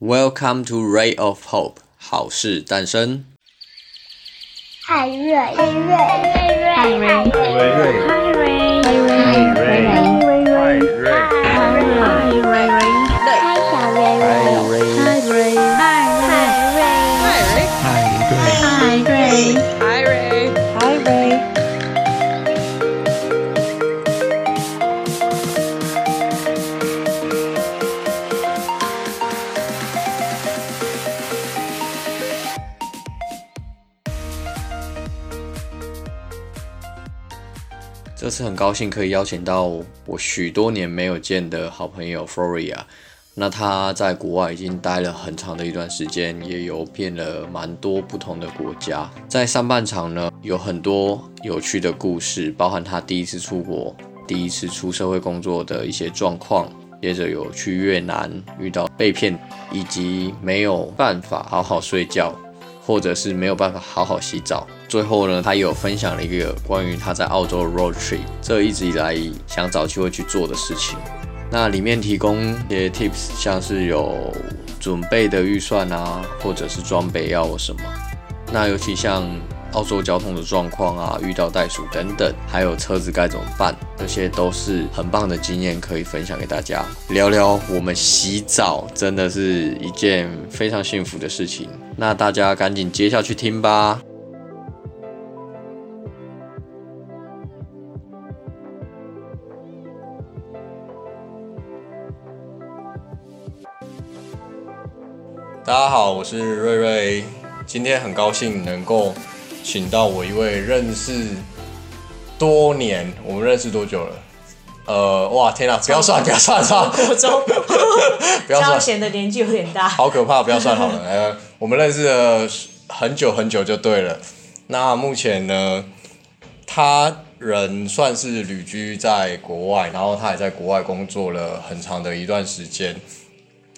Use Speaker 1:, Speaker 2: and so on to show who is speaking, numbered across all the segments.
Speaker 1: Welcome to Ray of Hope，好事诞生。
Speaker 2: 海瑞，海瑞，海瑞，海瑞，海瑞，海瑞，海瑞，海瑞，海瑞，海
Speaker 1: 次很高兴可以邀请到我许多年没有见的好朋友 Floria。那他在国外已经待了很长的一段时间，也游遍了蛮多不同的国家。在上半场呢，有很多有趣的故事，包含他第一次出国、第一次出社会工作的一些状况。接着有去越南遇到被骗，以及没有办法好好睡觉。或者是没有办法好好洗澡。最后呢，他有分享了一个关于他在澳洲 road trip，这一直以来想找机会去做的事情。那里面提供一些 tips，像是有准备的预算啊，或者是装备要什么。那尤其像澳洲交通的状况啊，遇到袋鼠等等，还有车子该怎么办，这些都是很棒的经验可以分享给大家。聊聊我们洗澡，真的是一件非常幸福的事情。那大家赶紧接下去听吧。大家好，我是瑞瑞，今天很高兴能够请到我一位认识多年，我们认识多久了？呃，哇，天哪！不要算，不要算，算
Speaker 3: 国中，
Speaker 1: 不要算，
Speaker 3: 显得年纪有点大，
Speaker 1: 好可怕！不要算好了。呃，我们认识了很久很久就对了。那目前呢，他人算是旅居在国外，然后他也在国外工作了很长的一段时间。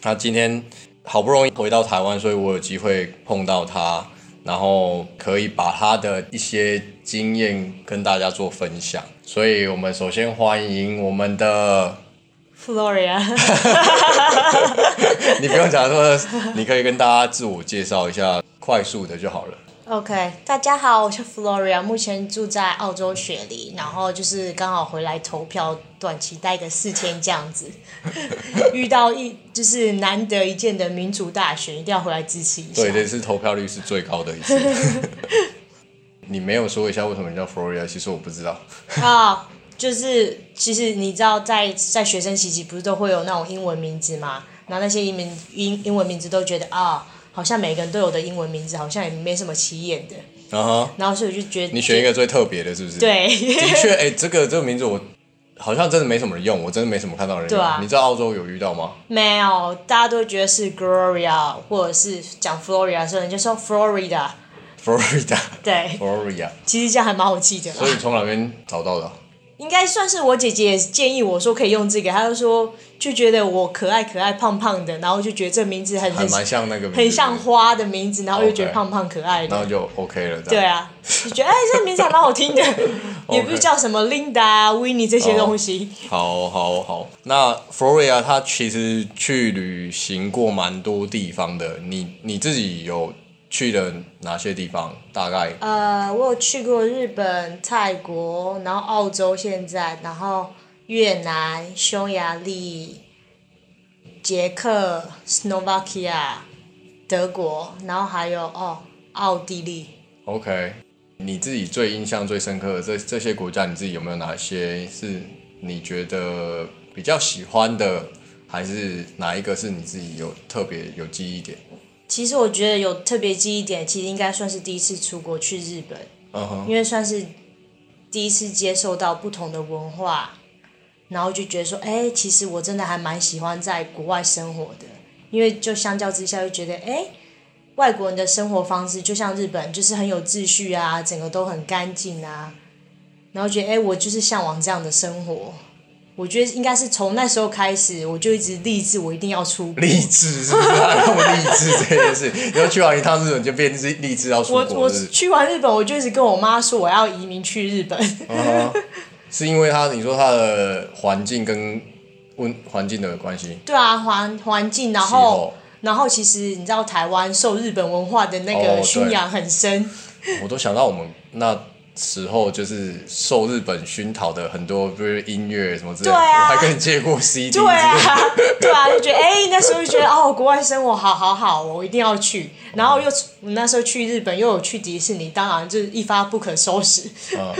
Speaker 1: 他今天好不容易回到台湾，所以我有机会碰到他。然后可以把他的一些经验跟大家做分享，所以我们首先欢迎我们的
Speaker 3: Floria。
Speaker 1: 你不用讲说，你可以跟大家自我介绍一下，快速的就好了。
Speaker 3: OK，大家好，我是 Floria，目前住在澳洲雪梨，然后就是刚好回来投票，短期待个四天这样子，遇到一就是难得一见的民主大选，一定要回来支持一下。
Speaker 1: 对，这次投票率是最高的一次。你没有说一下为什么你叫 Floria？其实我不知道。
Speaker 3: 啊，oh, 就是其实你知道在，在在学生时期不是都会有那种英文名字嘛？然后那些英文英英文名字都觉得啊。Oh, 好像每个人都有的英文名字，好像也没什么起眼的。Uh huh. 然后所以我就觉得
Speaker 1: 你选一个最特别的，是不是？
Speaker 3: 对。
Speaker 1: 的确，哎、欸，这个这个名字我好像真的没什么人用，我真的没什么看到人用。对啊。你在澳洲有遇到吗？
Speaker 3: 没有，大家都觉得是 Gloria，或者是讲 Floria，所以人就说 Florida。
Speaker 1: Florida。
Speaker 3: 对。
Speaker 1: Floria。
Speaker 3: 其实这样还蛮好记的。
Speaker 1: 所以你从哪边找到的？
Speaker 3: 应该算是我姐姐建议我说可以用这个，她就说就觉得我可爱可爱胖胖的，然后就觉得这名字很很
Speaker 1: 像那个
Speaker 3: 很像花的名字，然后又觉得胖胖可爱的，
Speaker 1: 然后就 OK 了。
Speaker 3: 对啊，就觉得哎，这名字还蛮好听的，也不是叫什么 Linda 啊、Winnie 这些东西。
Speaker 1: 好好好，那 Floria 她其实去旅行过蛮多地方的，你你自己有？去了哪些地方？大概
Speaker 3: 呃，我有去过日本、泰国，然后澳洲，现在，然后越南、匈牙利、捷克、Slovakia、德国，然后还有哦，奥地利。
Speaker 1: OK，你自己最印象最深刻的这这些国家，你自己有没有哪些是你觉得比较喜欢的？还是哪一个是你自己有特别有记忆点？
Speaker 3: 其实我觉得有特别记忆点，其实应该算是第一次出国去日本，uh huh. 因为算是第一次接受到不同的文化，然后就觉得说，哎，其实我真的还蛮喜欢在国外生活的，因为就相较之下就觉得，哎，外国人的生活方式就像日本，就是很有秩序啊，整个都很干净啊，然后觉得，哎，我就是向往这样的生活。我觉得应该是从那时候开始，我就一直立志，我一定要出国。
Speaker 1: 立志是不是？那么励志这件事，然后去完一趟日本就变成立志要出国。
Speaker 3: 我我去完日本，我就一直跟我妈说我要移民去日本。
Speaker 1: Uh huh. 是因为他你说他的环境跟温环境的关系？
Speaker 3: 对啊，环环境，然后然后其实你知道台湾受日本文化的那个熏养很深。哦，
Speaker 1: 我都想到我们那。时候就是受日本熏陶的很多，比如音乐什么之类的，啊、我还跟你借过 CD。
Speaker 3: 对啊，对啊，就觉得哎、欸，那时候就觉得哦，国外生活好好好，我一定要去。然后又那时候去日本，又有去迪士尼，当然就是一发不可收拾。
Speaker 1: 嗯，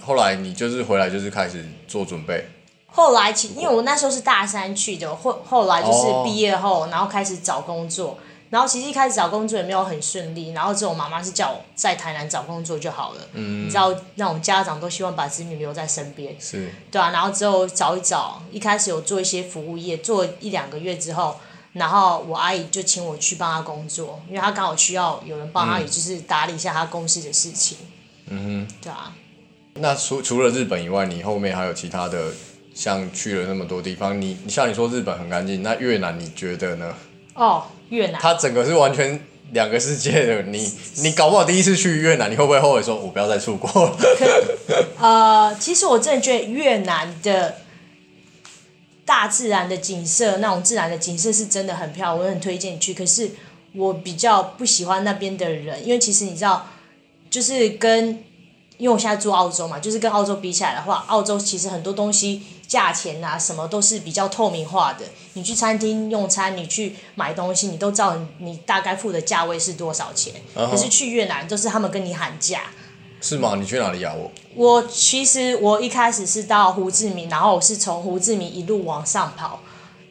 Speaker 1: 后来你就是回来就是开始做准备。
Speaker 3: 后来，因为我那时候是大三去的，后后来就是毕业后，哦、然后开始找工作。然后其实一开始找工作也没有很顺利，然后之后我妈妈是叫我在台南找工作就好了。嗯。你知道那种家长都希望把子女留在身边。
Speaker 1: 是。
Speaker 3: 对啊，然后之后找一找，一开始有做一些服务业，做一两个月之后，然后我阿姨就请我去帮她工作，因为她刚好需要有人帮她，也就是打理一下她公司的事情。嗯哼。对啊。
Speaker 1: 那除除了日本以外，你后面还有其他的，像去了那么多地方，你你像你说日本很干净，那越南你觉得呢？
Speaker 3: 哦。越南，
Speaker 1: 它整个是完全两个世界的。你 你搞不好第一次去越南，你会不会后悔说，我不要再出国了？
Speaker 3: 呃，其实我真的觉得越南的大自然的景色，那种自然的景色是真的很漂亮，我很推荐你去。可是我比较不喜欢那边的人，因为其实你知道，就是跟。因为我现在住澳洲嘛，就是跟澳洲比起来的话，澳洲其实很多东西价钱啊什么都是比较透明化的。你去餐厅用餐，你去买东西，你都知道你大概付的价位是多少钱。Uh huh. 可是去越南都是他们跟你喊价。
Speaker 1: 是吗？你去哪里呀？我
Speaker 3: 我其实我一开始是到胡志明，然后我是从胡志明一路往上跑，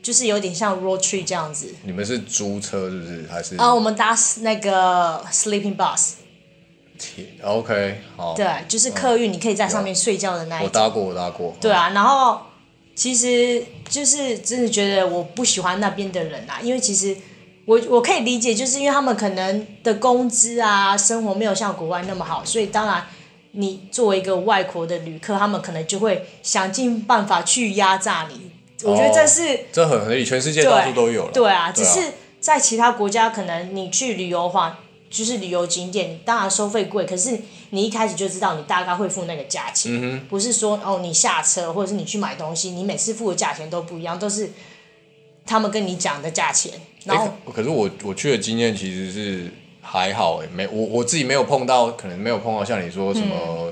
Speaker 3: 就是有点像 road trip 这样子。
Speaker 1: 你们是租车是不是？还是？
Speaker 3: 啊，uh, 我们搭那个 sleeping bus。
Speaker 1: OK，好。
Speaker 3: 对，就是客运，你可以在上面睡觉的那一种。
Speaker 1: 我搭过，我搭过。
Speaker 3: 对啊，然后其实就是真的觉得我不喜欢那边的人啊，因为其实我我可以理解，就是因为他们可能的工资啊，生活没有像国外那么好，所以当然你作为一个外国的旅客，他们可能就会想尽办法去压榨你。我觉得这是、哦、
Speaker 1: 这很合理，全世界到处都有了。
Speaker 3: 对啊，只是在其他国家，可能你去旅游的话。就是旅游景点，当然收费贵，可是你一开始就知道你大概会付那个价钱，嗯、不是说哦你下车或者是你去买东西，你每次付的价钱都不一样，都是他们跟你讲的价钱。然后，
Speaker 1: 欸、可是我我去的经验其实是还好哎，没我我自己没有碰到，可能没有碰到像你说什么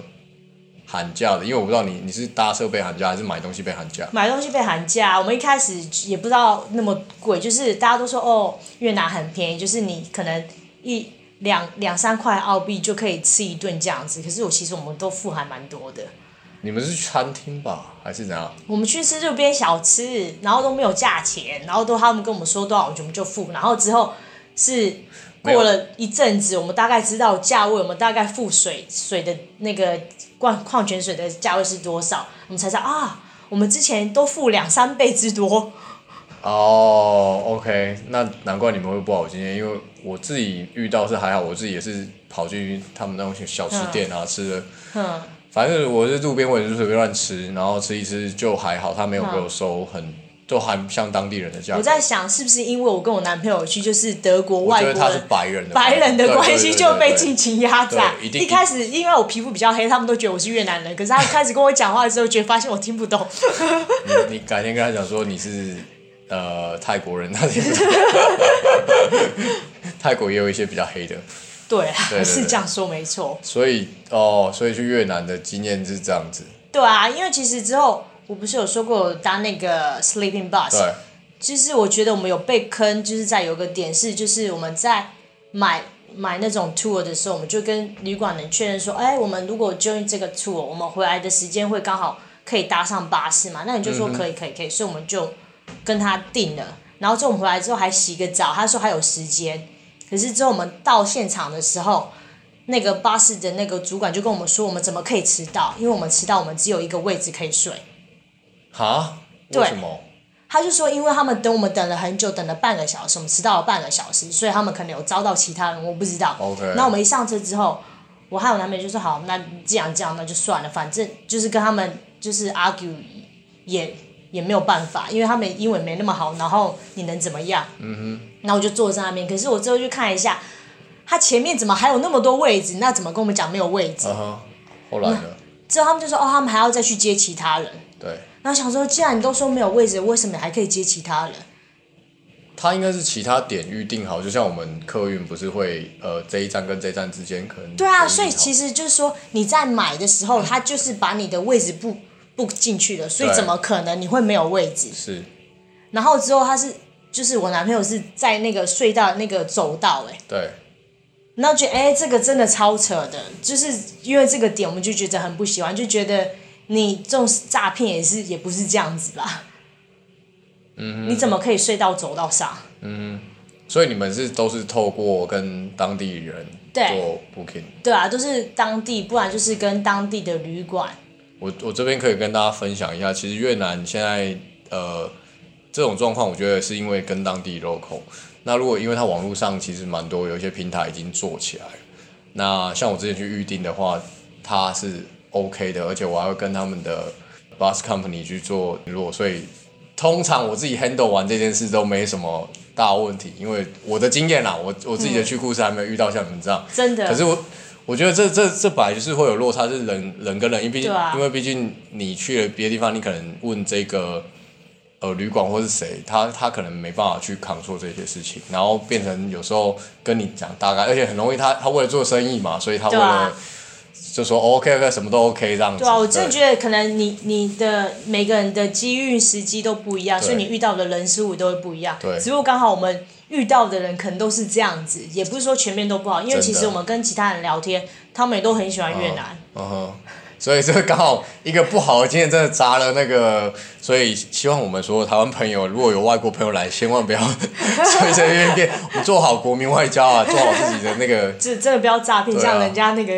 Speaker 1: 喊价的，嗯、因为我不知道你你是搭车被喊价还是买东西被喊价。
Speaker 3: 买东西被喊价，我们一开始也不知道那么贵，就是大家都说哦越南很便宜，就是你可能一。两两三块澳币就可以吃一顿这样子，可是我其实我们都付还蛮多的。
Speaker 1: 你们是去餐厅吧，还是怎样？
Speaker 3: 我们去吃路边小吃，然后都没有价钱，然后都他们跟我们说多少，我们就付。然后之后是过了一阵子，我们大概知道价位，我们大概付水水的那个矿矿泉水的价位是多少，我们才知道啊，我们之前都付两三倍之多。
Speaker 1: 哦、oh，OK，那难怪你们会不好经验，因为我自己遇到是还好，我自己也是跑去他们那种小吃店啊、嗯、吃的，嗯，反正我是路边我也是随便乱吃，然后吃一吃就还好，他没有给我收很，嗯、都还像当地人的价格。
Speaker 3: 我在想是不是因为我跟我男朋友去就是德国外国人，
Speaker 1: 他是白人的
Speaker 3: 白人的关系就被尽情压榨。一开始因为我皮肤比较黑，他们都觉得我是越南人，可是他开始跟我讲话的时候，觉得发现我听不懂。
Speaker 1: 你你改天跟他讲说你是。呃，泰国人那里，泰国也有一些比较黑的。
Speaker 3: 对啊，对对对是这样说没错。
Speaker 1: 所以哦，所以去越南的经验是这样子。
Speaker 3: 对啊，因为其实之后我不是有说过搭那个 sleeping bus。对。其实我觉得我们有被坑，就是在有个点是，就是我们在买买那种 tour 的时候，我们就跟旅馆人确认说，哎，我们如果 join 这个 tour，我们回来的时间会刚好可以搭上巴士嘛？那你就说可以，可以，可以，所以我们就。跟他定了，然后之后我们回来之后还洗个澡，他说还有时间，可是之后我们到现场的时候，那个巴士的那个主管就跟我们说，我们怎么可以迟到？因为我们迟到，我们只有一个位置可以睡。
Speaker 1: 哈？为什么？
Speaker 3: 他就说，因为他们等我们等了很久，等了半个小时，我们迟到了半个小时，所以他们可能有招到其他人，我不知道。
Speaker 1: OK。
Speaker 3: 那我们一上车之后，我和我男朋友就说好，那既然这样那就算了，反正就是跟他们就是 argue 也。也没有办法，因为他们英文没那么好，然后你能怎么样？嗯哼。然后我就坐在那边，可是我最后去看一下，他前面怎么还有那么多位置？那怎么跟我们讲没有位置？
Speaker 1: 嗯哼。后来呢？
Speaker 3: 之后他们就说：“哦，他们还要再去接其他人。”
Speaker 1: 对。
Speaker 3: 然后想说，既然你都说没有位置，为什么还可以接其他人？
Speaker 1: 他应该是其他点预定好，就像我们客运不是会呃这一站跟这一站之间可能
Speaker 3: 对啊，所以其实就是说你在买的时候，他就是把你的位置不不进去了，所以怎么可能你会没有位置？
Speaker 1: 是。
Speaker 3: 然后之后他是就是我男朋友是在那个隧道那个走道哎，
Speaker 1: 对。
Speaker 3: 然后觉得哎这个真的超扯的，就是因为这个点我们就觉得很不喜欢，就觉得你这种诈骗也是也不是这样子吧。嗯，你怎么可以睡到走道上？
Speaker 1: 嗯，所以你们是都是透过跟当地人做 booking？
Speaker 3: 对，对啊，都是当地，不然就是跟当地的旅馆。
Speaker 1: 我我这边可以跟大家分享一下，其实越南现在呃这种状况，我觉得是因为跟当地 local。那如果因为它网络上其实蛮多有一些平台已经做起来了，那像我之前去预定的话，它是 OK 的，而且我还会跟他们的 bus company 去做联络，所以。通常我自己 handle 完这件事都没什么大问题，因为我的经验啦，我我自己的去故事还没有遇到像你们这样。
Speaker 3: 真的。
Speaker 1: 可是我我觉得这这这本来就是会有落差，是人人跟人，因为毕竟、啊、因为毕竟你去了别的地方，你可能问这个呃旅馆或是谁，他他可能没办法去 control 这些事情，然后变成有时候跟你讲大概，而且很容易他他为了做生意嘛，所以他为了。就说 OK OK 什么都 OK 这样子。
Speaker 3: 对啊，我真的觉得可能你你的每个人的机遇时机都不一样，所以你遇到的人事物都会不一样。
Speaker 1: 对。
Speaker 3: 只不过刚好我们遇到的人可能都是这样子，也不是说全面都不好，因为其实我们跟其他人聊天，他们也都很喜欢越南。
Speaker 1: 嗯哼。所以这个刚好一个不好的经验，真的砸了那个。所以希望我们说台湾朋友，如果有外国朋友来，千万不要随随便便，我们做好国民外交啊，做好自己的那个。
Speaker 3: 这真的不要诈骗，像人家那个。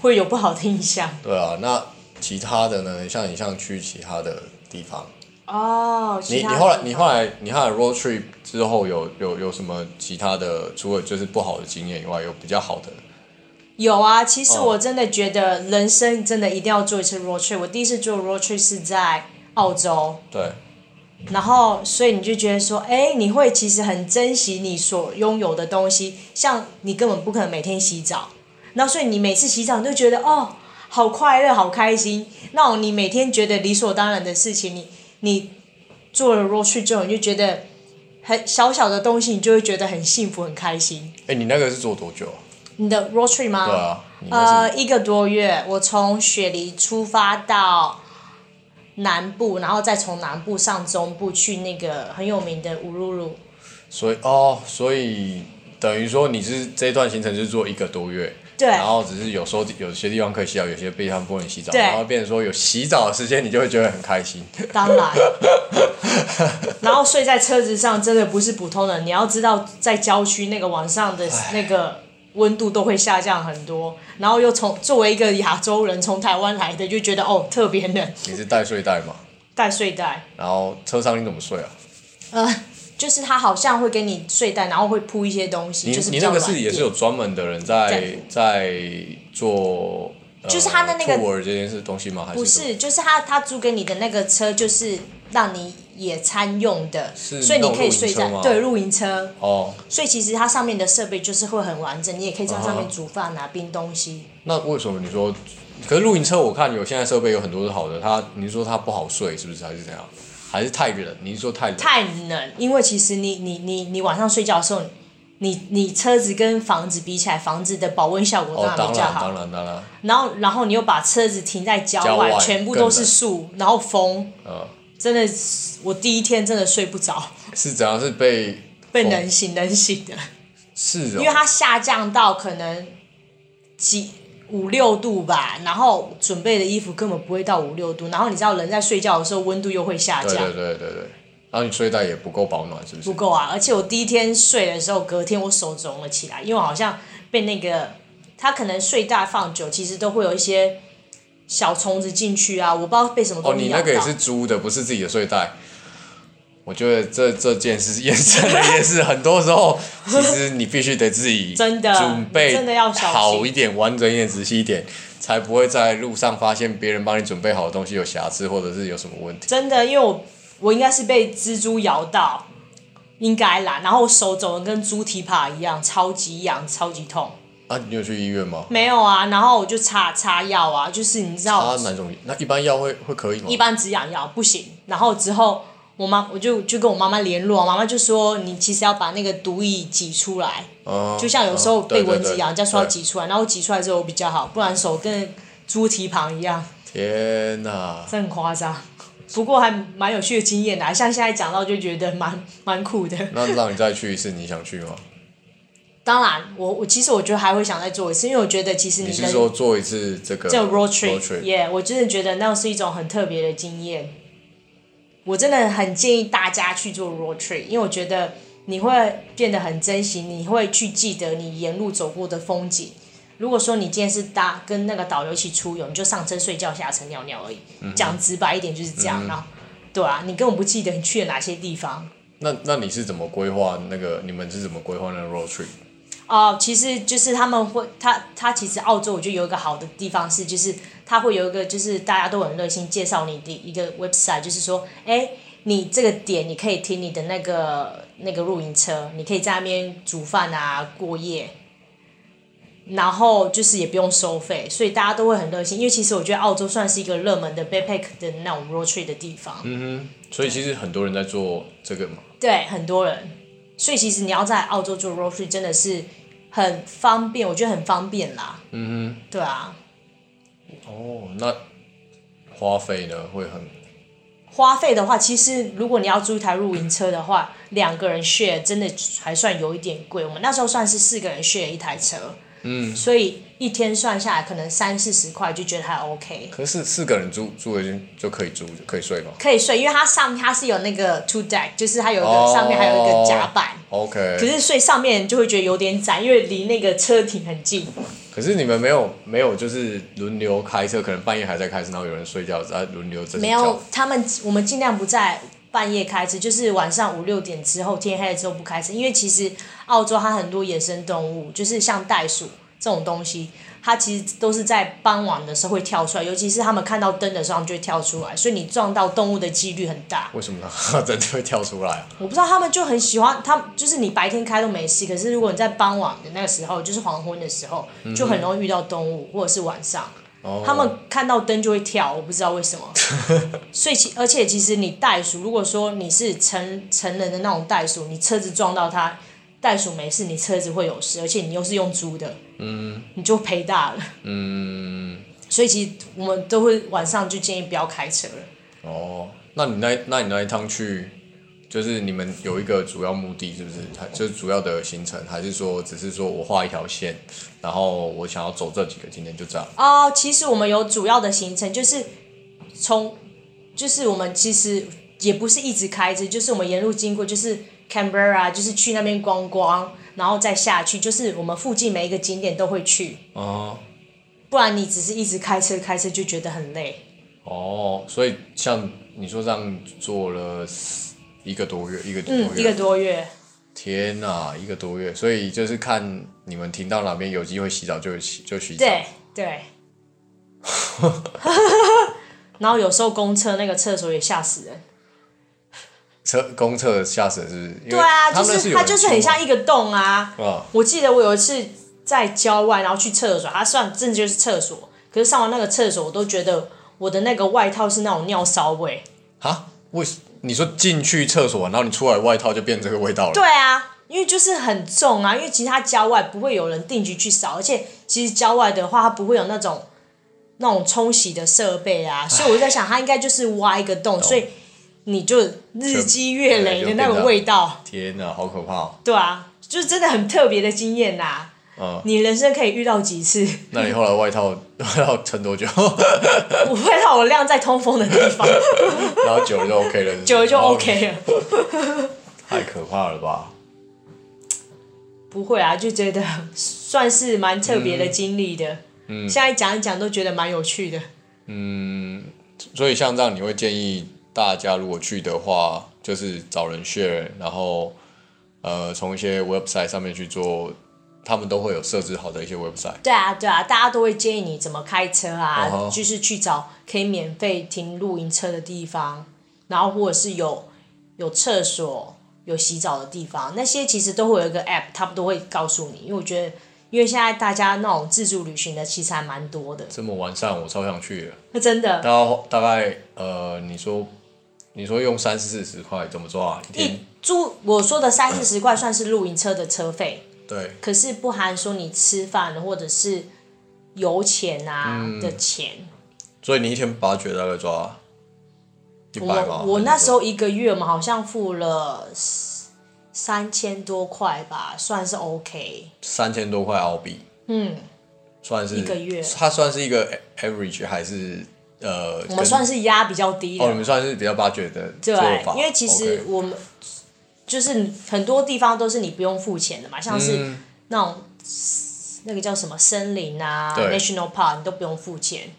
Speaker 3: 会有不好的印象。
Speaker 1: 对啊，那其他的呢？像你像去其他的地方。
Speaker 3: 哦。
Speaker 1: 你你后来你后来你后来 road trip 之后有有有什么其他的？除了就是不好的经验以外，有比较好的？
Speaker 3: 有啊，其实我真的觉得人生真的一定要做一次 road trip。我第一次做 road trip 是在澳洲。
Speaker 1: 对。
Speaker 3: 然后，所以你就觉得说，哎，你会其实很珍惜你所拥有的东西，像你根本不可能每天洗澡。然后，所以你每次洗澡你就觉得哦，好快乐，好开心。那种你每天觉得理所当然的事情，你你做了 road trip 之后，你就觉得很小小的东西，你就会觉得很幸福、很开心。
Speaker 1: 哎，你那个是做多久？
Speaker 3: 你的 road trip 吗？
Speaker 1: 对啊。
Speaker 3: 呃，一个多月。我从雪梨出发到南部，然后再从南部上中部去那个很有名的乌鲁鲁。
Speaker 1: 所以哦，所以等于说你是这段行程是做一个多月。
Speaker 3: 对，
Speaker 1: 然后只是有时候有些地方可以洗澡，有些地方不能洗澡，
Speaker 3: 对
Speaker 1: 然后变成说有洗澡的时间，你就会觉得很开心。
Speaker 3: 当然，然后睡在车子上真的不是普通的，你要知道在郊区那个晚上的那个温度都会下降很多，然后又从作为一个亚洲人从台湾来的，就觉得哦特别冷。
Speaker 1: 你是带睡袋吗？
Speaker 3: 带睡袋。
Speaker 1: 然后车上你怎么睡啊？
Speaker 3: 呃。就是他好像会给你睡袋，然后会铺一些东西，
Speaker 1: 你
Speaker 3: 就是
Speaker 1: 你那个是也是有专门的人在在做，
Speaker 3: 就是他的那个
Speaker 1: tour 这件事东西吗？还是
Speaker 3: 不是，就是他他租给你的那个车，就是让你野餐用的，所以你可以睡在对露营车
Speaker 1: 哦。
Speaker 3: 所以其实它上面的设备就是会很完整，你也可以在上面煮饭啊、冰东西。
Speaker 1: 那为什么你说？可是露营车我看有现在设备有很多是好的，它你说它不好睡是不是还是怎样？还是太冷？你是说太冷？
Speaker 3: 太冷，因为其实你你你你晚上睡觉的时候，你你车子跟房子比起来，房子的保温效果当然比较好。
Speaker 1: 当然当然当然。
Speaker 3: 然后然后你又把车子停在郊外，全部都是树，然后风，真的，我第一天真的睡不着。
Speaker 1: 是怎样？是被
Speaker 3: 被冷醒冷醒的。
Speaker 1: 是哦。
Speaker 3: 因为它下降到可能几。五六度吧，然后准备的衣服根本不会到五六度，然后你知道人在睡觉的时候温度又会下降。
Speaker 1: 对对对对对。然后你睡袋也不够保暖，是不是？
Speaker 3: 不够啊！而且我第一天睡的时候，隔天我手肿了起来，因为我好像被那个，它可能睡袋放久，其实都会有一些小虫子进去啊，我不知道被什么东西咬到。
Speaker 1: 哦，你那个也是租的，不是自己的睡袋。我觉得这这件事验证了一件事，很多时候其实你必须得自己
Speaker 3: 真的
Speaker 1: 准备
Speaker 3: 真的要
Speaker 1: 好一点、完整一点、仔细一点，才不会在路上发现别人帮你准备好的东西有瑕疵，或者是有什么问题。
Speaker 3: 真的，因为我我应该是被蜘蛛咬到，应该啦，然后我手肿的跟猪蹄膀一样，超级痒，超级痛。
Speaker 1: 啊，你有去医院吗？
Speaker 3: 没有啊，然后我就擦擦药啊，就是你知道。
Speaker 1: 擦哪种？那一般药会会可以吗？
Speaker 3: 一般止痒药不行，然后之后。我妈我就就跟我妈妈联络，妈妈就说你其实要把那个毒液挤出来，
Speaker 4: 哦、
Speaker 3: 就像有时候被蚊子咬，人家说要挤出
Speaker 4: 来，
Speaker 3: 然后挤出来之后比较好，不然手跟猪蹄膀一样。
Speaker 4: 天哪！
Speaker 3: 这很夸张，不过还蛮有趣的经验的，像现在讲到就觉得蛮蛮酷的。
Speaker 4: 那让你再去一次，你想去吗？
Speaker 3: 当然，我我其实我觉得还会想再做一次，因为我觉得其实
Speaker 4: 你，
Speaker 3: 你
Speaker 4: 是说做一次这个
Speaker 3: 这个 road
Speaker 4: trip
Speaker 3: trip，yeah，我真的觉得那是一种很特别的经验。我真的很建议大家去做 road trip，因为我觉得你会变得很珍惜，你会去记得你沿路走过的风景。如果说你今天是搭跟那个导游一起出游，你就上车睡觉，下车尿尿而已。讲直白一点就是这样，嗯、然后对啊，你根本不记得你去了哪些地方。
Speaker 4: 那那你是怎么规划那个？你们是怎么规划那个 road trip？
Speaker 3: 哦，其实就是他们会，他他其实澳洲我觉得有一个好的地方是，就是他会有一个就是大家都很热心介绍你的一个 website，就是说，哎，你这个点你可以停你的那个那个露营车，你可以在那边煮饭啊过夜，然后就是也不用收费，所以大家都会很热心，因为其实我觉得澳洲算是一个热门的 backpack 的那种 road trip 的地方。
Speaker 4: 嗯哼，所以其实很多人在做这个嘛。
Speaker 3: 对，很多人，所以其实你要在澳洲做 road trip 真的是。很方便，我觉得很方便啦。
Speaker 4: 嗯哼。
Speaker 3: 对啊。
Speaker 4: 哦，那花费呢？会很。
Speaker 3: 花费的话，其实如果你要租一台露营车的话，两个人 share 真的还算有一点贵。我们那时候算是四个人 share 一台车。
Speaker 4: 嗯。
Speaker 3: 所以一天算下来，可能三四十块就觉得还 OK。
Speaker 4: 可是四个人租租的就就可以租可以睡吗？
Speaker 3: 可以睡，因为它上它是有那个 two deck，就是它有一个、oh, 上面还有一个甲板。
Speaker 4: OK。
Speaker 3: 可是睡上面就会觉得有点窄，因为离那个车停很近。
Speaker 4: 可是你们没有没有就是轮流开车，可能半夜还在开车，然后有人睡觉，再轮流。
Speaker 3: 没有，他们我们尽量不在半夜开车，就是晚上五六点之后，天黑了之后不开车，因为其实澳洲它很多野生动物，就是像袋鼠这种东西。它其实都是在傍晚的时候会跳出来，尤其是他们看到灯的时候，他们就会跳出来，所以你撞到动物的几率很大。
Speaker 4: 为什么呢 真的会跳出来啊？
Speaker 3: 我不知道，他们就很喜欢，他们就是你白天开都没事，可是如果你在傍晚的那个时候，就是黄昏的时候，就很容易遇到动物，或者是晚上，
Speaker 4: 哦、
Speaker 3: 他们看到灯就会跳，我不知道为什么。所以其而且其实你袋鼠，如果说你是成成人的那种袋鼠，你车子撞到它。袋鼠没事，你车子会有事，而且你又是用租的，
Speaker 4: 嗯，
Speaker 3: 你就赔大了。
Speaker 4: 嗯，
Speaker 3: 所以其实我们都会晚上就建议不要开车了。
Speaker 4: 哦，那你那那你那一趟去，就是你们有一个主要目的，是不是？它就是主要的行程，还是说只是说我画一条线，然后我想要走这几个景点就这样？
Speaker 3: 哦，其实我们有主要的行程，就是从，就是我们其实也不是一直开着，就是我们沿路经过，就是。Canberra 就是去那边观光，然后再下去，就是我们附近每一个景点都会去。
Speaker 4: 哦。
Speaker 3: 不然你只是一直开车开车就觉得很累。
Speaker 4: 哦，所以像你说这样做了一个多月，一个多月。
Speaker 3: 嗯，一个多月。
Speaker 4: 天哪，一个多月，所以就是看你们停到哪边有机会洗澡就洗就洗澡。
Speaker 3: 对对。然后有时候公厕那个厕所也吓死人。
Speaker 4: 车公厕吓死人是不是？
Speaker 3: 对啊，就是它就是很像一个洞啊。
Speaker 4: 啊
Speaker 3: 我记得我有一次在郊外，然后去厕所，它算真的就是厕所。可是上完那个厕所，我都觉得我的那个外套是那种尿骚味。
Speaker 4: 啊？为什？你说进去厕所，然后你出来外套就变这个味道了？
Speaker 3: 对啊，因为就是很重啊。因为其他郊外不会有人定期去扫，而且其实郊外的话，它不会有那种那种冲洗的设备啊。所以我在想，它应该就是挖一个洞，所以。你就日积月累的那种味道，
Speaker 4: 天哪，好可怕哦！
Speaker 3: 对啊，就是真的很特别的经验呐。
Speaker 4: 嗯，
Speaker 3: 你人生可以遇到几次？
Speaker 4: 那你后来外套 要撑多久？
Speaker 3: 我外套我晾在通风的地方，
Speaker 4: 然后久了就 OK 了，
Speaker 3: 久了就 OK 了。
Speaker 4: 太可怕了吧？
Speaker 3: 不会啊，就觉得算是蛮特别的经历的。嗯，现在讲一讲都觉得蛮有趣的。
Speaker 4: 嗯，所以像这样，你会建议？大家如果去的话，就是找人 share，然后呃，从一些 website 上面去做，他们都会有设置好的一些 website。
Speaker 3: 对啊，对啊，大家都会建议你怎么开车啊，uh huh. 就是去找可以免费停露营车的地方，然后或者是有有厕所、有洗澡的地方，那些其实都会有一个 app，他们都会告诉你。因为我觉得，因为现在大家那种自助旅行的其实还蛮多的。
Speaker 4: 这么完善，我超想去的。
Speaker 3: 那真的。
Speaker 4: 大概大概呃，你说。你说用三四十块怎么抓啊？一天
Speaker 3: 一租我说的三四十块算是露营车的车费。
Speaker 4: 对。
Speaker 3: 可是不含说你吃饭或者是油钱啊的钱。嗯、
Speaker 4: 所以你一天八绝大概抓一百吗？
Speaker 3: 我我那时候一个月嘛，好像付了三千多块吧，算是 OK。
Speaker 4: 三千多块澳币。嗯。算是一个月，它算是一个 average 还是呃？
Speaker 3: 我们算是压比较低的。
Speaker 4: 哦，你们算是比较 budget 的做法。
Speaker 3: 对，因为其实我们就是很多地方都是你不用付钱的嘛，像是那种、嗯、那个叫什么森林啊，National Park 你都不用付钱。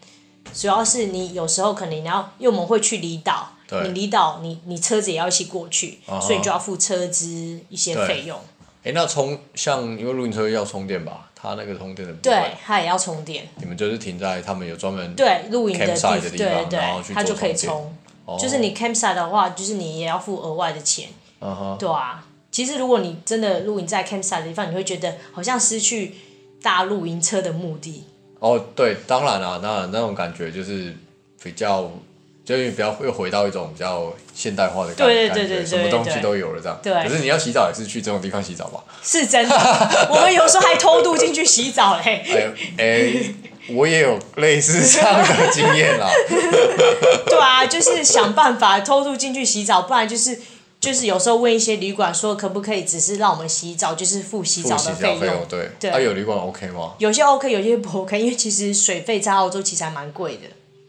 Speaker 3: 主要是你有时候可能你要，因为我们会去离岛，你离岛你你车子也要一起过去，所以你就要付车资一些费用。
Speaker 4: 哎，那充像因为露营车要充电吧？它那个充电的部分，
Speaker 3: 对，它也要充电。
Speaker 4: 你们就是停在他们有专门
Speaker 3: 对露营的地方，
Speaker 4: 对对对，
Speaker 3: 它就可以充。哦、就是你 campsite 的话，就是你也要付额外的钱。嗯哼。对啊，其实如果你真的露营在 campsite 的地方，你会觉得好像失去大露营车的目的。
Speaker 4: 哦，对，当然啊，那那种感觉就是比较。就是比较又回到一种比较现代化的感觉，对对对，什么东西都有了这样。对。可是你要洗澡也是去这种地方洗澡吧？
Speaker 3: 是真的，我们有时候还偷渡进去洗澡嘞。
Speaker 4: 哎哎，我也有类似这样的经验啦。
Speaker 3: 对啊，就是想办法偷渡进去洗澡，不然就是就是有时候问一些旅馆说可不可以只是让我们洗澡，就是付洗澡的费用。
Speaker 4: 对。啊，有旅馆 OK 吗？
Speaker 3: 有些 OK，有些不 OK，因为其实水费在澳洲其实还蛮贵的。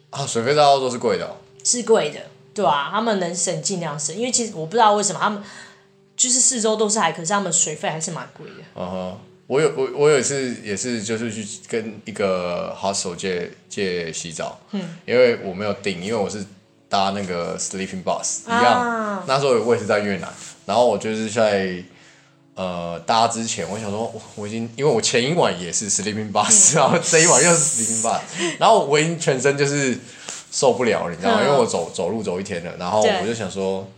Speaker 4: 啊，水费在澳洲是贵的哦。
Speaker 3: 是贵的，对啊，他们能省尽量省，因为其实我不知道为什么他们就是四周都是海，可是他们水费还是蛮贵的。
Speaker 4: 嗯哼，我有我我有一次也是就是去跟一个 hostel 借借洗澡，嗯，因为我没有订，因为我是搭那个 sleeping bus 一样，啊、那时候我也是在越南，然后我就是在呃搭之前，我想说我我已经因为我前一晚也是 sleeping bus，、嗯、然后这一晚又是 sleeping bus，然后我已经全身就是。受不了，你知道吗？因为我走走路走一天了，然后我就想说，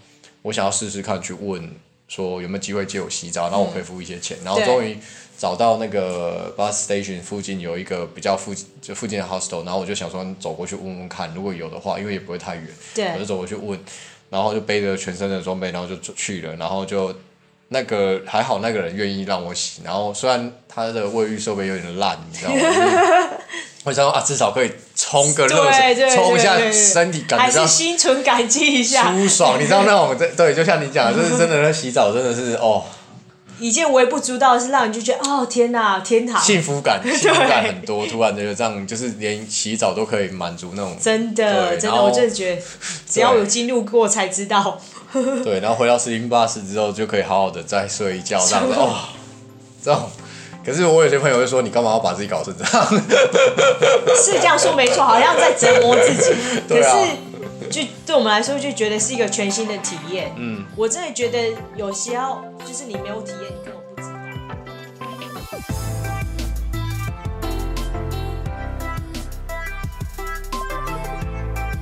Speaker 4: 我想要试试看去问说有没有机会借我洗澡，然后我可以付一些钱，然后终于找到那个 bus station 附近有一个比较附近就附近的 hostel，然后我就想说走过去问问看，如果有的话，因为也不会太远，我就走过去问，然后就背着全身的装备，然后就去了，然后就那个还好那个人愿意让我洗，然后虽然他的卫浴设备有点烂，你知道吗？我想说啊，至少可以冲个热水，冲一下身体，感觉
Speaker 3: 还是心存感激一下，
Speaker 4: 舒爽。你知道那种对对，就像你讲，就是真的那洗澡真的是哦，
Speaker 3: 一件微不足道的事，让你就觉得哦天哪，天堂，
Speaker 4: 幸福感，幸福感很多。突然觉得这样，就是连洗澡都可以满足那种，
Speaker 3: 真的真的，我真的觉得只要有经历过才知道。
Speaker 4: 对，然后回到四零八室之后，就可以好好的再睡一觉，这样子哦，这种。可是我有些朋友会说，你干嘛要把自己搞成这样？
Speaker 3: 是这样说没错，好像在折磨自己。可是，就对我们来说，就觉得是一个全新的体验。嗯，我真的觉得有时候就是你没有体验，你根本不知
Speaker 1: 道。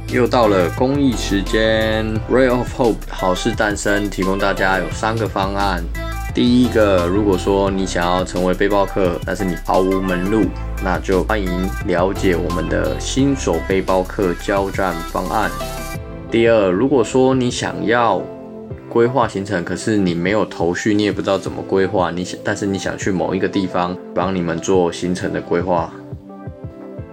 Speaker 1: 又到了公益时间，Ray of Hope 好事诞生，提供大家有三个方案。第一个，如果说你想要成为背包客，但是你毫无门路，那就欢迎了解我们的新手背包客交战方案。第二，如果说你想要规划行程，可是你没有头绪，你也不知道怎么规划，你想，但是你想去某一个地方帮你们做行程的规划。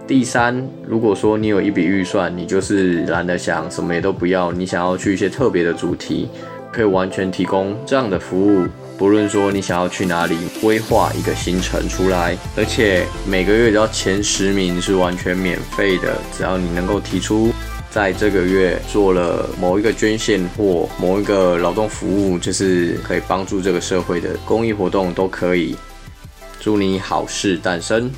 Speaker 1: 第三，如果说你有一笔预算，你就是懒得想，什么也都不要，你想要去一些特别的主题，可以完全提供这样的服务。不论说你想要去哪里，规划一个行程出来，而且每个月只要前十名是完全免费的，只要你能够提出在这个月做了某一个捐献或某一个劳动服务，就是可以帮助这个社会的公益活动都可以。祝你好事诞生